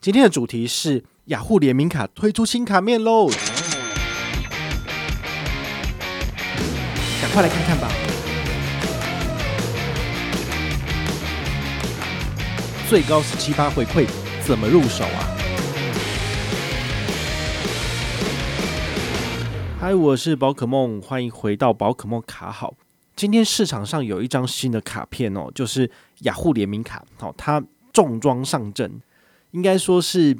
今天的主题是雅虎联名卡推出新卡面喽，赶快来看看吧！最高十七趴回馈，怎么入手啊？嗨，我是宝可梦，欢迎回到宝可梦卡好。今天市场上有一张新的卡片哦，就是雅虎联名卡，好，它重装上阵。应该说是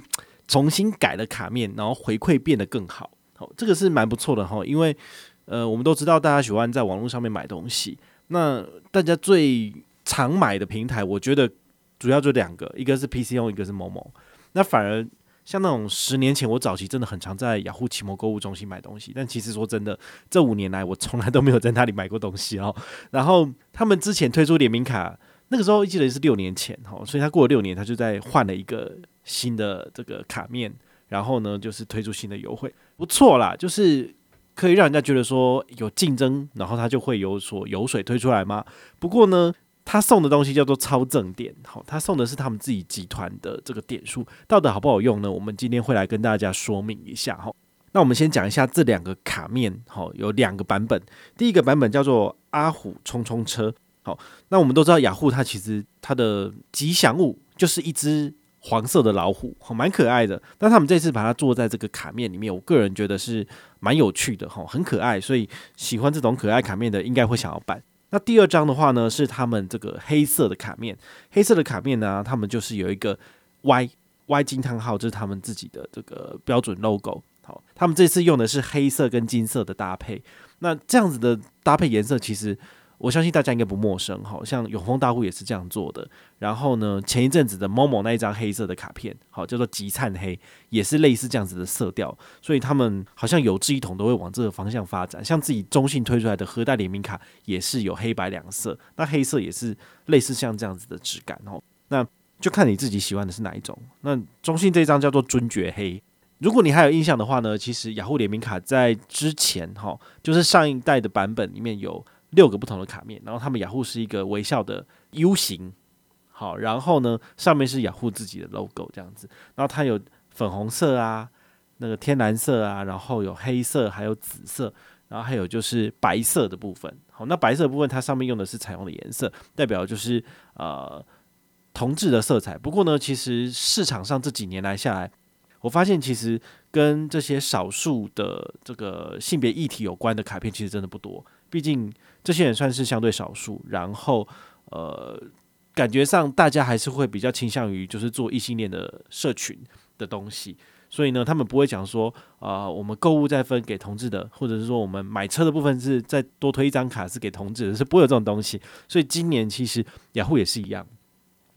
重新改了卡面，然后回馈变得更好。好，这个是蛮不错的哈。因为呃，我们都知道大家喜欢在网络上面买东西，那大家最常买的平台，我觉得主要就两个，一个是 PChome，一个是 Momo。那反而像那种十年前我早期真的很常在雅虎奇摩购物中心买东西，但其实说真的，这五年来我从来都没有在那里买过东西哦。然后他们之前推出联名卡。那个时候记得是六年前哈，所以他过了六年，他就在换了一个新的这个卡面，然后呢，就是推出新的优惠，不错啦，就是可以让人家觉得说有竞争，然后他就会有所油水推出来嘛。不过呢，他送的东西叫做超正点，好，他送的是他们自己集团的这个点数，到底好不好用呢？我们今天会来跟大家说明一下哈。那我们先讲一下这两个卡面，好，有两个版本，第一个版本叫做阿虎冲冲车。好，那我们都知道雅虎它其实它的吉祥物就是一只黄色的老虎，好，蛮可爱的。但他们这次把它做在这个卡面里面，我个人觉得是蛮有趣的，哈，很可爱。所以喜欢这种可爱卡面的，应该会想要办。那第二张的话呢，是他们这个黑色的卡面，黑色的卡面呢，他们就是有一个 Y Y 金叹号，这是他们自己的这个标准 logo。好，他们这次用的是黑色跟金色的搭配。那这样子的搭配颜色，其实。我相信大家应该不陌生，好像永丰大户也是这样做的。然后呢，前一阵子的某某那一张黑色的卡片，好叫做极灿黑，也是类似这样子的色调。所以他们好像有志一同，都会往这个方向发展。像自己中信推出来的和带联名卡，也是有黑白两色，那黑色也是类似像这样子的质感哦。那就看你自己喜欢的是哪一种。那中信这张叫做尊爵黑。如果你还有印象的话呢，其实雅虎联名卡在之前哈，就是上一代的版本里面有。六个不同的卡面，然后他们雅虎是一个微笑的 U 型，好，然后呢，上面是雅虎自己的 logo 这样子，然后它有粉红色啊，那个天蓝色啊，然后有黑色，还有紫色，然后还有就是白色的部分，好，那白色的部分它上面用的是彩虹的颜色，代表就是呃同志的色彩。不过呢，其实市场上这几年来下来，我发现其实跟这些少数的这个性别议题有关的卡片，其实真的不多，毕竟。这些人算是相对少数，然后呃，感觉上大家还是会比较倾向于就是做异性恋的社群的东西，所以呢，他们不会讲说啊、呃，我们购物再分给同志的，或者是说我们买车的部分是再多推一张卡是给同志的，是不会有这种东西。所以今年其实雅虎也是一样，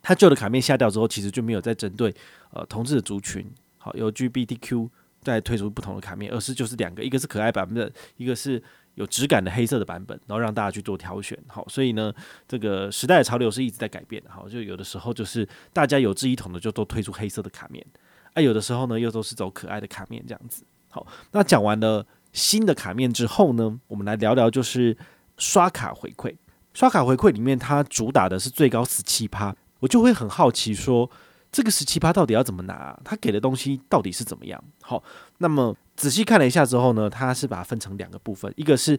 它旧的卡面下掉之后，其实就没有再针对呃同志的族群，好有 LGBTQ 再推出不同的卡面，而是就是两个，一个是可爱版本，一个是。有质感的黑色的版本，然后让大家去做挑选，好，所以呢，这个时代的潮流是一直在改变的，好，就有的时候就是大家有志一同的就都推出黑色的卡面，啊，有的时候呢又都是走可爱的卡面这样子，好，那讲完了新的卡面之后呢，我们来聊聊就是刷卡回馈，刷卡回馈里面它主打的是最高十七趴，我就会很好奇说。这个十七趴到底要怎么拿？他给的东西到底是怎么样？好，那么仔细看了一下之后呢，他是把它分成两个部分，一个是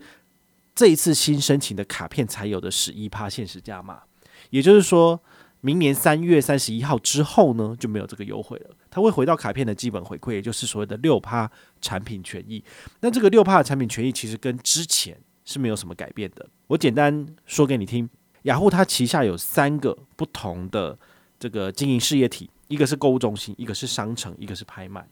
这一次新申请的卡片才有的十一趴限时加码，也就是说明年三月三十一号之后呢就没有这个优惠了，它会回到卡片的基本回馈，也就是所谓的六趴产品权益。那这个六趴的产品权益其实跟之前是没有什么改变的。我简单说给你听，雅虎它旗下有三个不同的。这个经营事业体，一个是购物中心，一个是商城，一个是拍卖。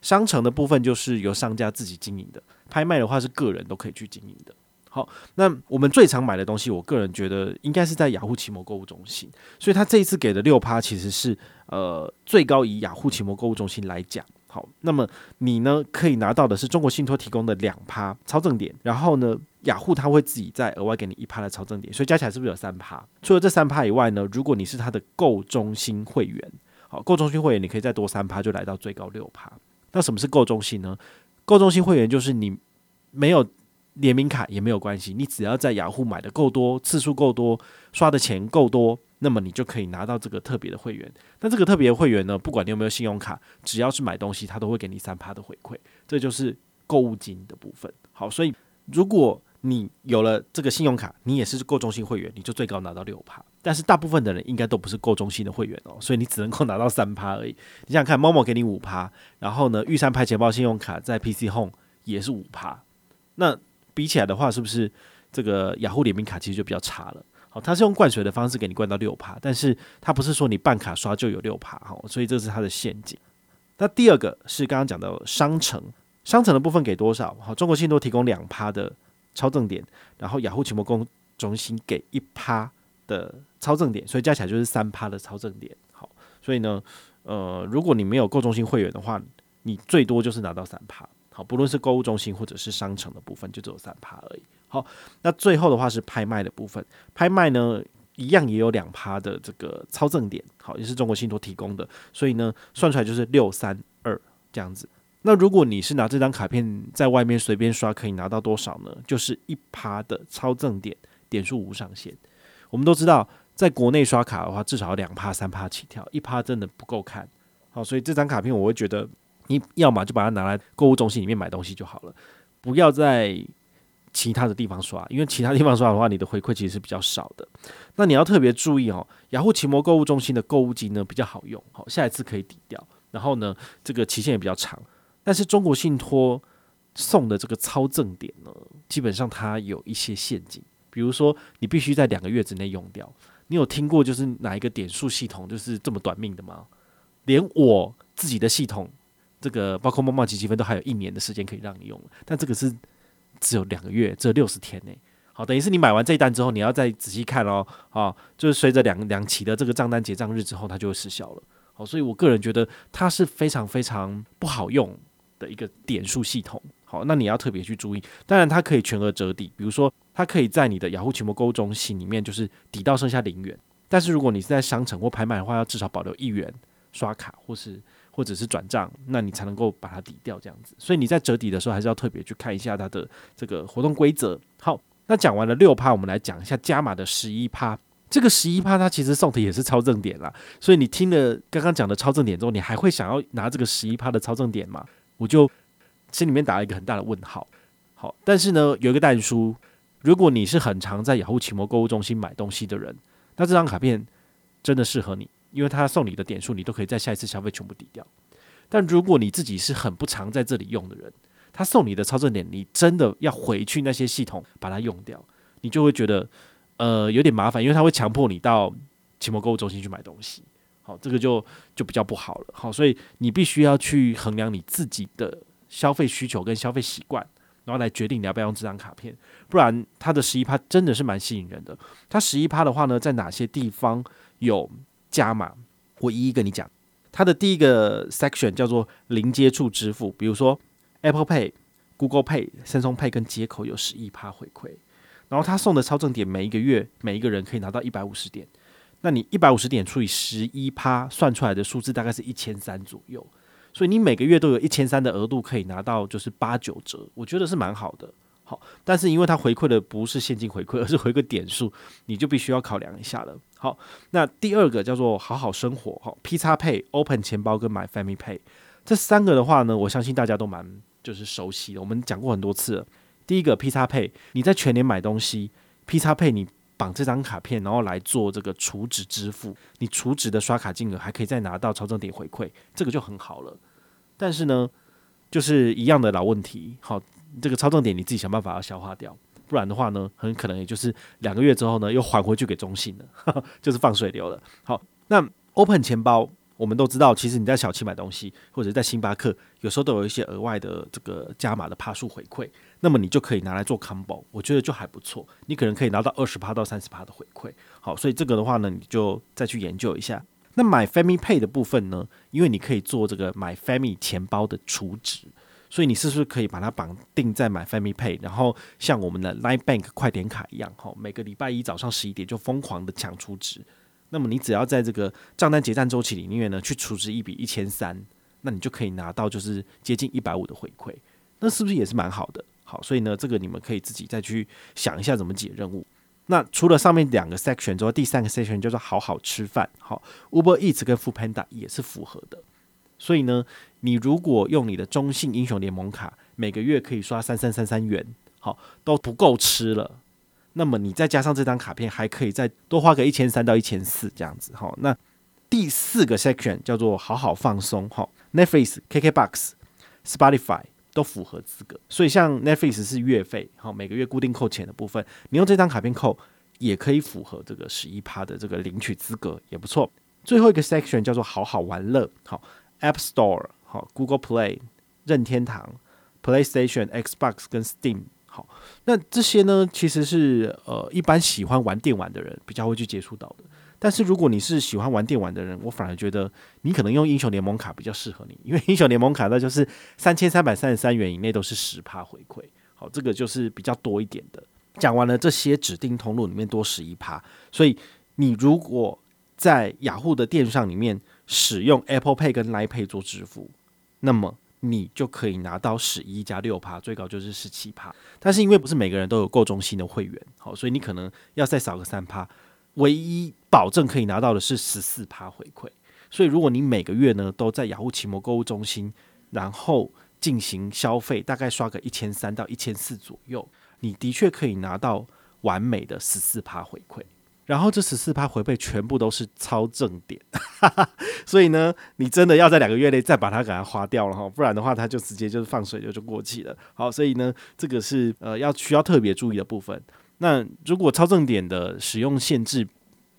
商城的部分就是由商家自己经营的，拍卖的话是个人都可以去经营的。好，那我们最常买的东西，我个人觉得应该是在雅虎奇摩购物中心，所以他这一次给的六趴其实是呃最高以雅虎奇摩购物中心来讲。好，那么你呢可以拿到的是中国信托提供的两趴超正点，然后呢雅虎他会自己再额外给你一趴的超正点，所以加起来是不是有三趴？除了这三趴以外呢，如果你是他的购中心会员，好，购中心会员你可以再多三趴，就来到最高六趴。那什么是购中心呢？购中心会员就是你没有联名卡也没有关系，你只要在雅虎买的够多，次数够多，刷的钱够多，那么你就可以拿到这个特别的会员。那这个特别的会员呢，不管你有没有信用卡，只要是买东西，它都会给你三趴的回馈。这就是购物金的部分。好，所以如果你有了这个信用卡，你也是购中心会员，你就最高拿到六趴。但是大部分的人应该都不是购中心的会员哦，所以你只能够拿到三趴而已。你想看，Momo 给你五趴，然后呢，玉山拍钱包信用卡在 PC Home 也是五趴，那比起来的话，是不是这个雅虎联名卡其实就比较差了？好，它是用灌水的方式给你灌到六趴，但是它不是说你办卡刷就有六趴，哈，所以这是它的陷阱。那第二个是刚刚讲的商城，商城的部分给多少？好，中国信托提供两趴的。超正点，然后雅虎奇摩公中心给一趴的超正点，所以加起来就是三趴的超正点。好，所以呢，呃，如果你没有购中心会员的话，你最多就是拿到三趴。好，不论是购物中心或者是商城的部分，就只有三趴而已。好，那最后的话是拍卖的部分，拍卖呢一样也有两趴的这个超赠点，好，也是中国信托提供的，所以呢算出来就是六三二这样子。那如果你是拿这张卡片在外面随便刷，可以拿到多少呢？就是一趴的超赠点，点数无上限。我们都知道，在国内刷卡的话，至少两趴、三趴起跳，一趴真的不够看。好，所以这张卡片我会觉得，你要么就把它拿来购物中心里面买东西就好了，不要在其他的地方刷，因为其他地方刷的话，你的回馈其实是比较少的。那你要特别注意哦，雅虎奇摩购物中心的购物金呢比较好用，好，下一次可以抵掉，然后呢，这个期限也比较长。但是中国信托送的这个超赠点呢，基本上它有一些陷阱，比如说你必须在两个月之内用掉。你有听过就是哪一个点数系统就是这么短命的吗？连我自己的系统，这个包括梦梦积积分都还有一年的时间可以让你用，但这个是只有两个月，只有六十天呢。好，等于是你买完这一单之后，你要再仔细看哦，啊，就是随着两两期的这个账单结账日之后，它就会失效了。好，所以我个人觉得它是非常非常不好用的一个点数系统，好，那你要特别去注意。当然，它可以全额折抵，比如说，它可以在你的雅虎奇摩购物中心里面，就是抵到剩下零元。但是，如果你是在商城或拍卖的话，要至少保留一元刷卡，或是或者是转账，那你才能够把它抵掉这样子。所以你在折抵的时候，还是要特别去看一下它的这个活动规则。好，那讲完了六趴，我们来讲一下加码的十一趴。这个十一趴，它其实送的也是超正点啦。所以你听了刚刚讲的超正点之后，你还会想要拿这个十一趴的超正点吗？我就心里面打了一个很大的问号。好，但是呢，有一个但书，如果你是很常在雅虎奇摩购物中心买东西的人，那这张卡片真的适合你，因为他送你的点数，你都可以在下一次消费全部抵掉。但如果你自己是很不常在这里用的人，他送你的超赠点，你真的要回去那些系统把它用掉，你就会觉得呃有点麻烦，因为他会强迫你到奇摩购物中心去买东西。好，这个就就比较不好了。好，所以你必须要去衡量你自己的消费需求跟消费习惯，然后来决定你要不要用这张卡片。不然，它的十一趴真的是蛮吸引人的。它十一趴的话呢，在哪些地方有加码？我一一跟你讲。它的第一个 section 叫做零接触支付，比如说 Apple Pay、Google Pay、Samsung Pay 跟接口有十一趴回馈。然后他送的超正点，每一个月每一个人可以拿到一百五十点。那你一百五十点除以十一趴，算出来的数字大概是一千三左右，所以你每个月都有一千三的额度可以拿到，就是八九折，我觉得是蛮好的。好，但是因为它回馈的不是现金回馈，而是回馈点数，你就必须要考量一下了。好，那第二个叫做好好生活，好，P 叉 Pay、Open 钱包跟 MyFamilyPay 这三个的话呢，我相信大家都蛮就是熟悉的，我们讲过很多次了。第一个 P 叉 Pay，你在全年买东西，P 叉 Pay 你。绑这张卡片，然后来做这个储值支付，你储值的刷卡金额还可以再拿到超正点回馈，这个就很好了。但是呢，就是一样的老问题，好，这个超重点你自己想办法要消化掉，不然的话呢，很可能也就是两个月之后呢，又还回去给中信了，呵呵，就是放水流了。好，那 Open 钱包。我们都知道，其实你在小七买东西，或者在星巴克，有时候都有一些额外的这个加码的趴数回馈，那么你就可以拿来做 combo，我觉得就还不错。你可能可以拿到二十趴到三十趴的回馈。好，所以这个的话呢，你就再去研究一下。那买 Family Pay 的部分呢，因为你可以做这个买 Family 钱包的储值，所以你是不是可以把它绑定在买 Family Pay，然后像我们的 Line Bank 快点卡一样，哈，每个礼拜一早上十一点就疯狂的抢储值。那么你只要在这个账单结账周期里面呢，去储值一笔一千三，那你就可以拿到就是接近一百五的回馈，那是不是也是蛮好的？好，所以呢，这个你们可以自己再去想一下怎么解任务。那除了上面两个 section 之后，第三个 section 叫做好好吃饭。好，Uber Eats 跟 Foodpanda 也是符合的。所以呢，你如果用你的中信英雄联盟卡，每个月可以刷三三三三元，好，都不够吃了。那么你再加上这张卡片，还可以再多花个一千三到一千四这样子。好，那第四个 section 叫做好好放松。好，Netflix、KKBox、Spotify 都符合资格。所以像 Netflix 是月费，好，每个月固定扣钱的部分，你用这张卡片扣也可以符合这个十一趴的这个领取资格，也不错。最后一个 section 叫做好好玩乐。好。App Store 好，Google Play、任天堂、PlayStation、Xbox 跟 Steam 好，那这些呢，其实是呃一般喜欢玩电玩的人比较会去接触到的。但是如果你是喜欢玩电玩的人，我反而觉得你可能用英雄联盟卡比较适合你，因为英雄联盟卡那就是三千三百三十三元以内都是十趴回馈，好，这个就是比较多一点的。讲完了这些指定通路里面多十一趴，所以你如果在雅虎的电商里面。使用 Apple Pay 跟 Line Pay 做支付，那么你就可以拿到十一加六趴，最高就是十七趴。但是因为不是每个人都有够中心的会员，好，所以你可能要再少个三趴。唯一保证可以拿到的是十四趴回馈。所以如果你每个月呢都在雅虎奇摩购物中心，然后进行消费，大概刷个一千三到一千四左右，你的确可以拿到完美的十四趴回馈。然后这十四趴回馈全部都是超正点，所以呢，你真的要在两个月内再把它给它花掉了哈，不然的话它就直接就是放水就就过期了。好，所以呢，这个是呃要需要特别注意的部分。那如果超正点的使用限制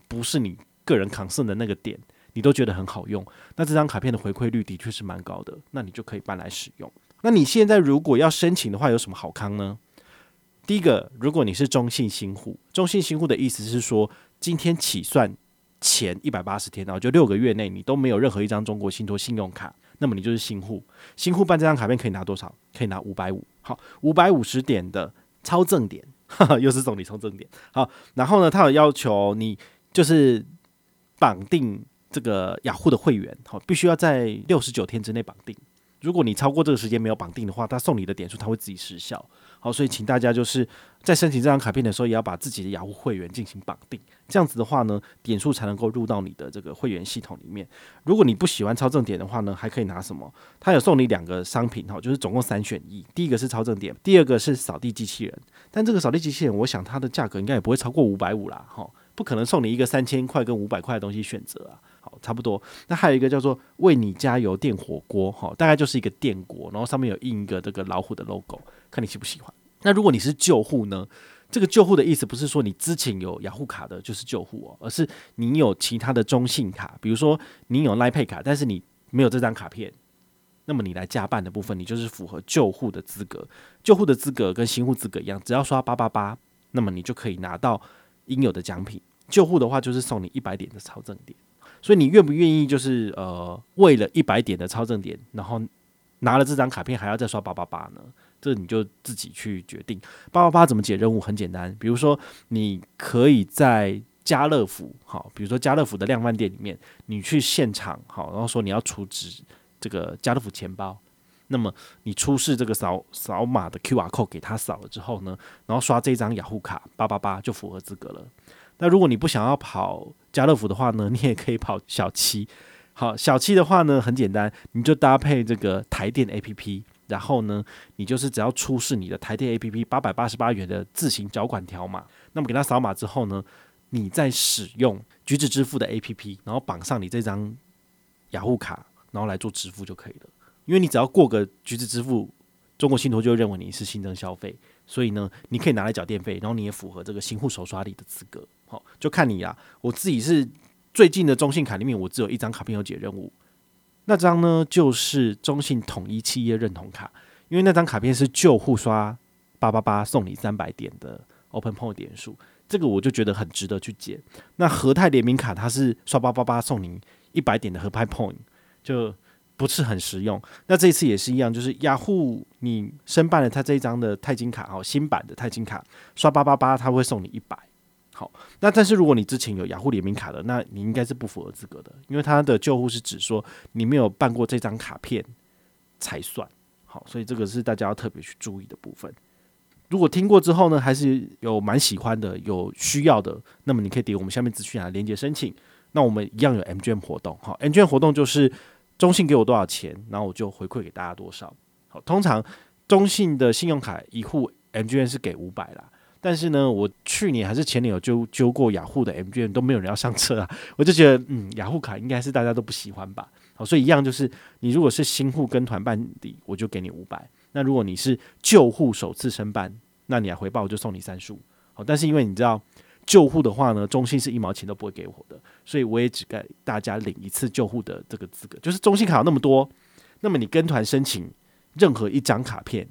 不是你个人抗胜的那个点，你都觉得很好用，那这张卡片的回馈率的确是蛮高的，那你就可以办来使用。那你现在如果要申请的话，有什么好康呢？第一个，如果你是中信新户，中信新户的意思是说，今天起算前一百八十天，然后就六个月内你都没有任何一张中国信托信用卡，那么你就是新户。新户办这张卡片可以拿多少？可以拿五百五。好，五百五十点的超正点，哈哈，又是送你超正点。好，然后呢，他有要求你就是绑定这个雅虎的会员，好，必须要在六十九天之内绑定。如果你超过这个时间没有绑定的话，他送你的点数他会自己失效。好，所以请大家就是在申请这张卡片的时候，也要把自己的雅虎会员进行绑定。这样子的话呢，点数才能够入到你的这个会员系统里面。如果你不喜欢超正点的话呢，还可以拿什么？他有送你两个商品哈，就是总共三选一。第一个是超正点，第二个是扫地机器人。但这个扫地机器人，我想它的价格应该也不会超过五百五啦，哈，不可能送你一个三千块跟五百块的东西选择啊。差不多。那还有一个叫做为你加油电火锅，哈，大概就是一个电锅，然后上面有印一个这个老虎的 logo，看你喜不喜欢。那如果你是旧户呢？这个旧户的意思不是说你之前有雅虎卡的就是旧户哦，而是你有其他的中信卡，比如说你有 Line Pay 卡，但是你没有这张卡片，那么你来加办的部分，你就是符合旧户的资格。旧户的资格跟新户资格一样，只要刷八八八，那么你就可以拿到应有的奖品。旧户的话就是送你一百点的超正点，所以你愿不愿意就是呃为了一百点的超正点，然后拿了这张卡片还要再刷八八八呢？这你就自己去决定。八八八怎么解任务？很简单，比如说你可以在家乐福，好，比如说家乐福的量贩店里面，你去现场，好，然后说你要储值这个家乐福钱包，那么你出示这个扫扫码的 QR code 给他扫了之后呢，然后刷这张雅虎卡八八八就符合资格了。那如果你不想要跑家乐福的话呢，你也可以跑小七。好，小七的话呢，很简单，你就搭配这个台电 APP。然后呢，你就是只要出示你的台电 APP 八百八十八元的自行缴款条码，那么给他扫码之后呢，你再使用橘子支付的 APP，然后绑上你这张雅虎卡，然后来做支付就可以了。因为你只要过个橘子支付，中国信托就认为你是新增消费，所以呢，你可以拿来缴电费，然后你也符合这个新户首刷礼的资格。就看你啦。我自己是最近的中信卡里面，我只有一张卡片有解任务。那张呢，就是中信统一企业认同卡，因为那张卡片是旧户刷八八八送你三百点的 Open Point 点数，这个我就觉得很值得去解。那和泰联名卡它是刷八八八送你一百点的合拍 Point，就不是很实用。那这次也是一样，就是雅虎你申办了它这一张的钛金卡哦，新版的钛金卡刷八八八，它会送你一百。好，那但是如果你之前有雅虎联名卡的，那你应该是不符合资格的，因为它的旧户是指说你没有办过这张卡片才算。好，所以这个是大家要特别去注意的部分。如果听过之后呢，还是有蛮喜欢的，有需要的，那么你可以点我们下面资讯栏连接申请。那我们一样有 M 券活动，好，M 券活动就是中信给我多少钱，然后我就回馈给大家多少。好，通常中信的信用卡一户 MGM 是给五百啦，但是呢，我去年还是前年有揪揪过雅虎的 MGM 都没有人要上车啊，我就觉得嗯，雅虎卡应该是大家都不喜欢吧。好，所以一样就是你如果是新户跟团办理，我就给你五百。那如果你是旧户首次申办，那你来回报我就送你三十五。好，但是因为你知道旧户的话呢，中信是一毛钱都不会给我的，所以我也只给大家领一次旧户的这个资格。就是中信卡有那么多，那么你跟团申请任何一张卡片。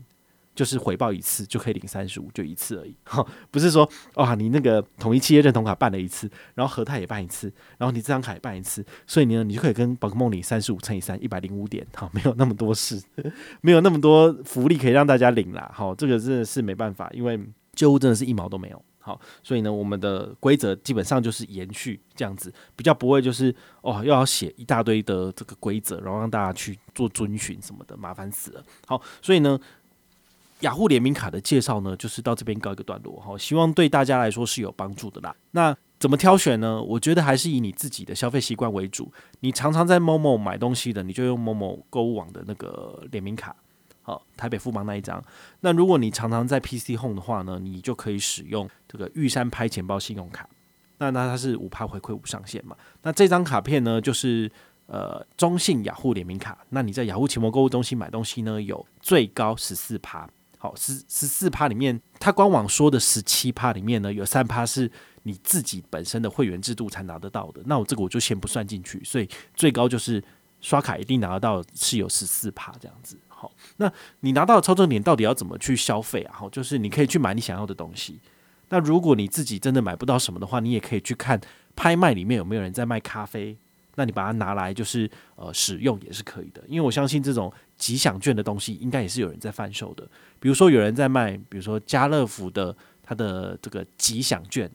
就是回报一次就可以领三十五，就一次而已。哈，不是说哇，你那个统一企业认同卡办了一次，然后和泰也办一次，然后你这张卡也办一次，所以呢，你就可以跟宝可梦领三十五乘以三，一百零五点。哈，没有那么多事，没有那么多福利可以让大家领啦。好，这个真的是没办法，因为旧物真的是一毛都没有。好，所以呢，我们的规则基本上就是延续这样子，比较不会就是哦，又要写一大堆的这个规则，然后让大家去做遵循什么的，麻烦死了。好，所以呢。雅虎联名卡的介绍呢，就是到这边告一个段落哈，希望对大家来说是有帮助的啦。那怎么挑选呢？我觉得还是以你自己的消费习惯为主。你常常在 Momo 买东西的，你就用 Momo 购物网的那个联名卡，好，台北富邦那一张。那如果你常常在 PC Home 的话呢，你就可以使用这个玉山拍钱包信用卡。那那它是五趴回馈无上限嘛？那这张卡片呢，就是呃中信雅虎联名卡。那你在雅虎奇摩购物中心买东西呢，有最高十四趴。好，十十四趴里面，它官网说的十七趴里面呢，有三趴是你自己本身的会员制度才拿得到的。那我这个我就先不算进去，所以最高就是刷卡一定拿得到，是有十四趴这样子。好，那你拿到的超重点到底要怎么去消费啊？好，就是你可以去买你想要的东西。那如果你自己真的买不到什么的话，你也可以去看拍卖里面有没有人在卖咖啡。那你把它拿来就是呃使用也是可以的，因为我相信这种吉祥券的东西应该也是有人在贩售的。比如说有人在卖，比如说家乐福的它的这个吉祥券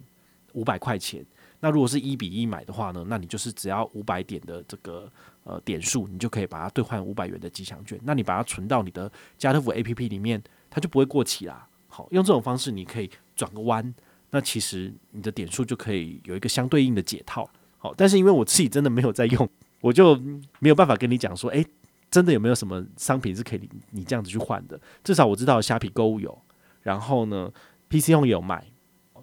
五百块钱，那如果是一比一买的话呢，那你就是只要五百点的这个呃点数，你就可以把它兑换五百元的吉祥券。那你把它存到你的家乐福 APP 里面，它就不会过期啦。好，用这种方式你可以转个弯，那其实你的点数就可以有一个相对应的解套。好，但是因为我自己真的没有在用，我就没有办法跟你讲说，诶，真的有没有什么商品是可以你这样子去换的？至少我知道虾皮购物有，然后呢，PC Home 也有卖，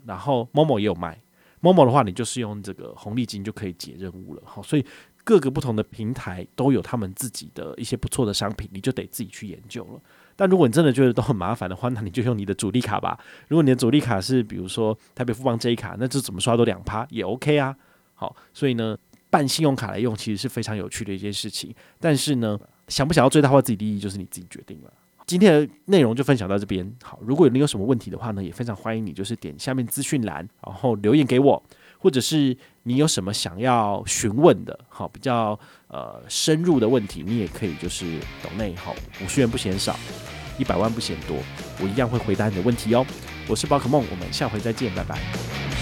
然后 Momo 也有卖。Momo 的话，你就是用这个红利金就可以解任务了。好，所以各个不同的平台都有他们自己的一些不错的商品，你就得自己去研究了。但如果你真的觉得都很麻烦的话，那你就用你的主力卡吧。如果你的主力卡是比如说台北富邦 J 卡，那就怎么刷都两趴也 OK 啊。好，所以呢，办信用卡来用其实是非常有趣的一件事情。但是呢，想不想要最大化自己利益，就是你自己决定了。今天的内容就分享到这边。好，如果你有什么问题的话呢，也非常欢迎你，就是点下面资讯栏，然后留言给我，或者是你有什么想要询问的，好，比较呃深入的问题，你也可以就是抖内好，五十元不嫌少，一百万不嫌多，我一样会回答你的问题哦。我是宝可梦，我们下回再见，拜拜。